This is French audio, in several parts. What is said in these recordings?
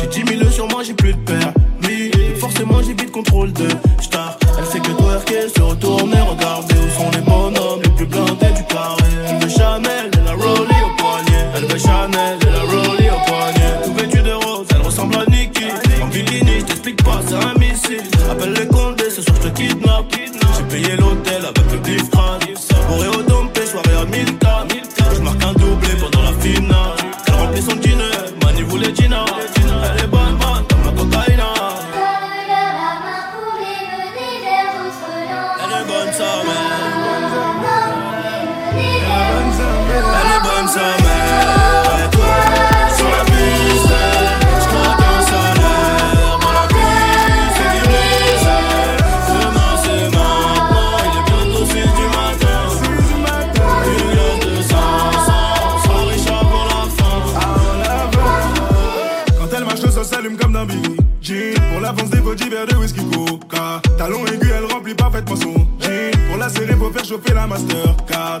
J'ai 10 000 sur moi, j'ai plus de permis. Forcément, j'ai vite contrôle de star. Elle fait que twerker, se retourner, regarder où sont les bonhommes les plus blindés du carré. Elle veut Chanel et la Rollie au poignet. Elle veut Chanel elle la Rollie au poignet. Tout vêtu de rose, elle ressemble à Nicky. En bikini, je t'explique pas, c'est un missile. Appelle les condé, ce soir je te kidnappe. J'ai payé l'hôtel avec le bifrane. son. Pour la célèbre, faire chauffer la Mastercard.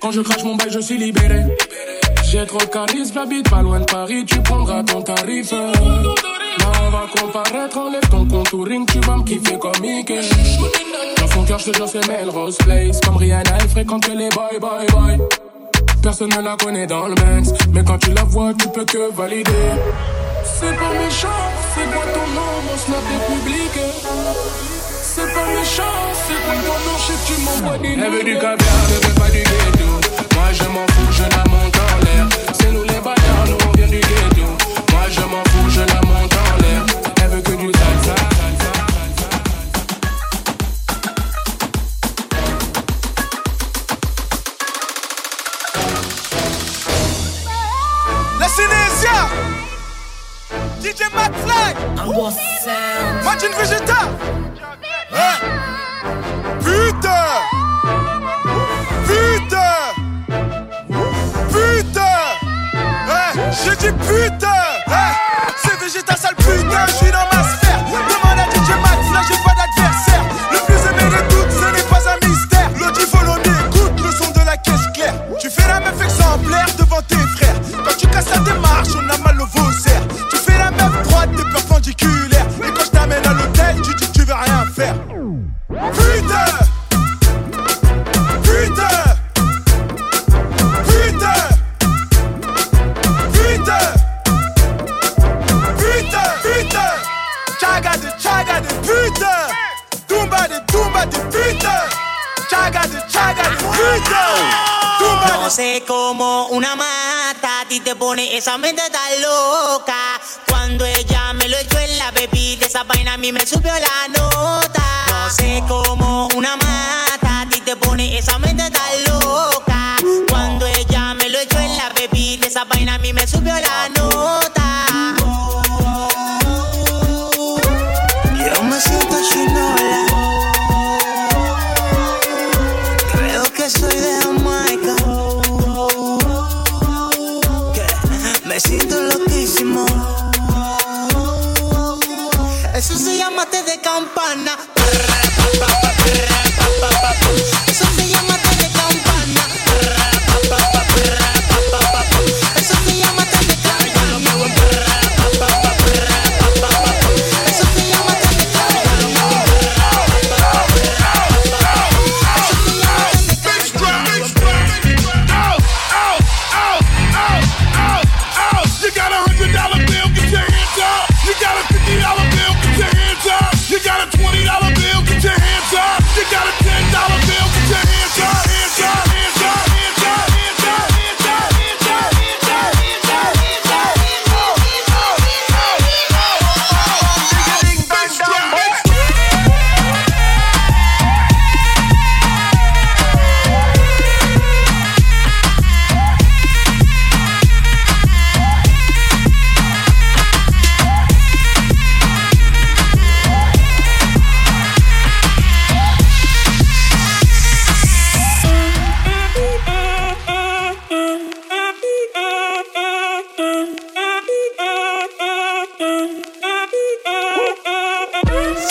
Quand je crache mon bail, je suis libéré. J'ai trop de charisme, j'habite pas loin de Paris, tu prendras ton tarif. Là, on va comparaître, enlève ton contouring, tu vas me kiffer comme Mickey. Dans son cœur, je te jure, c'est Melrose Place. Comme Rihanna, elle fréquente les boy, boy, boy. Personne ne la connaît dans le Benz, mais quand tu la vois, tu peux que valider. C'est pas méchant, c'est quoi ton nom, mon snap est public. C'est pas méchant, elle veut du caviar, ne veut pas du ghetto. Moi je m'en fous, je la monte en l'air. C'est nous les bâtards, nous on vient du ghetto. Moi je m'en fous, je la monte en l'air. Elle veut que du salsa. La Sinésia DJ Max Light Imagine Vegeta de! Sé como una mata, a ti te pone esa mente tan loca. Cuando ella me lo echó en la bebida, esa vaina a mí me subió la nota. No sé como una mata, a ti te pone esa mente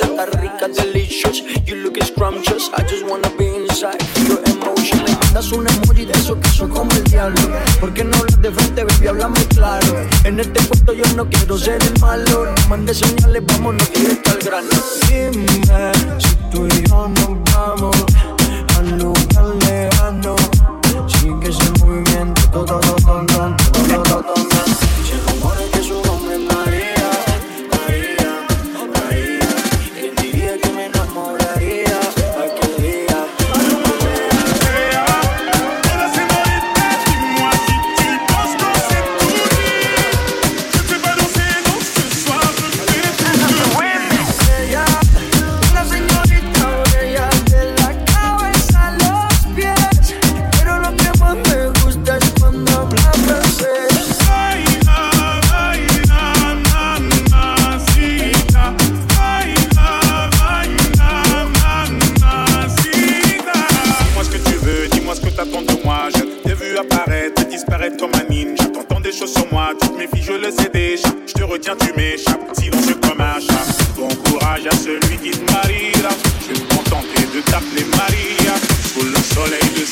Chata rica, delicious. You look scrumptious. I just wanna be inside your emotion. Me mandas un emoji de eso que son como el diablo. Porque no hablas de frente, baby, háblame claro. En este puesto yo no quiero ser el malo. No mandes señales, vamos, no al grano.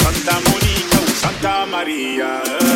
Santa Monica o Santa Maria. Eh.